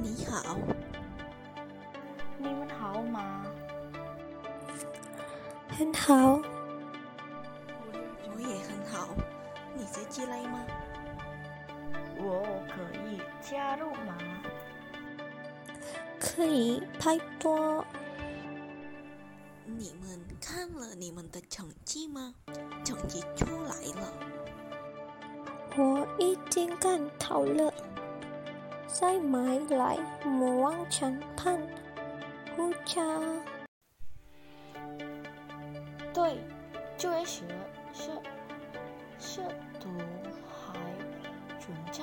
你好，你们好吗？很好，我也很好。你在进来吗？我可以加入吗？可以，拜托。你们看了你们的成绩吗？成绩出来了，我已经看到了。再买来魔王长判胡茶。对，这时是是毒还存在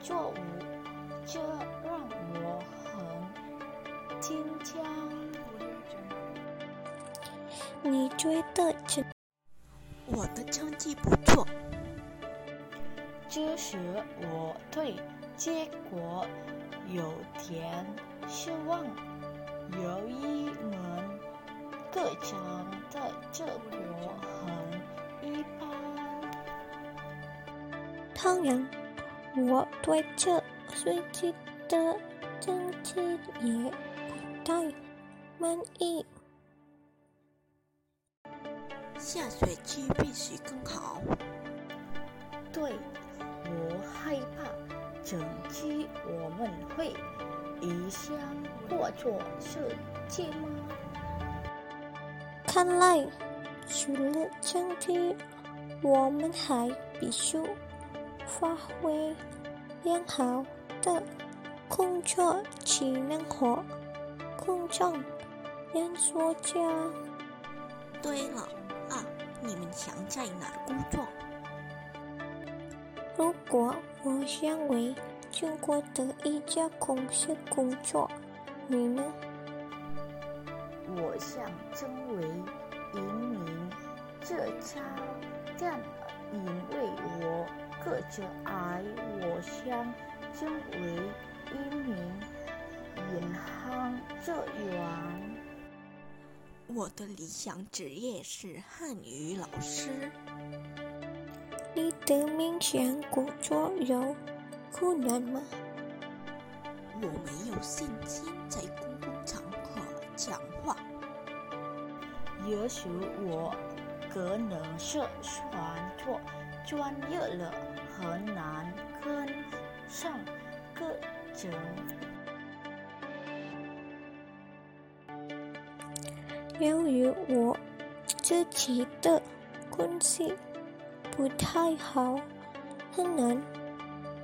作物，这让我很紧张。你追得成？我的成绩不错。这时我对结果有点失望，有一门课程的结果很一般。当然，我对这随机的成绩也不太满意。下学期必须更好。对，我害怕成绩我们会影响或者是这吗？看来除了整体，我们还必须发挥良好的工作技能和公众演说家。对了，啊，你们想在哪儿工作？如果我想为中国的一家公司工作，你呢？我想成为一名这家，但因为我个子矮，我想成为一名银行职员。我的理想职业是汉语老师。你的冥想工作有困难吗？我没有信心在公共场合讲话。也许我可能是传错专业了，很难跟上课程。由于我自己的关系不太好，很难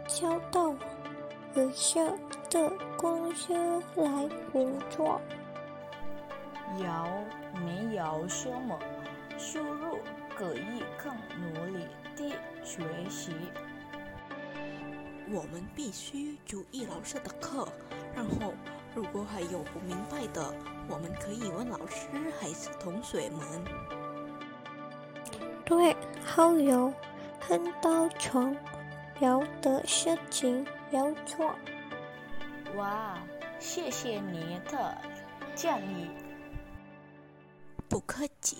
交到合适的公司来工作。有没有什么输入可以更努力地学习？我们必须注意老师的课，然后如果还有不明白的，我们可以问老师还是同学们。对，好友很多重有的事情要做。哇，谢谢你的建议。不客气。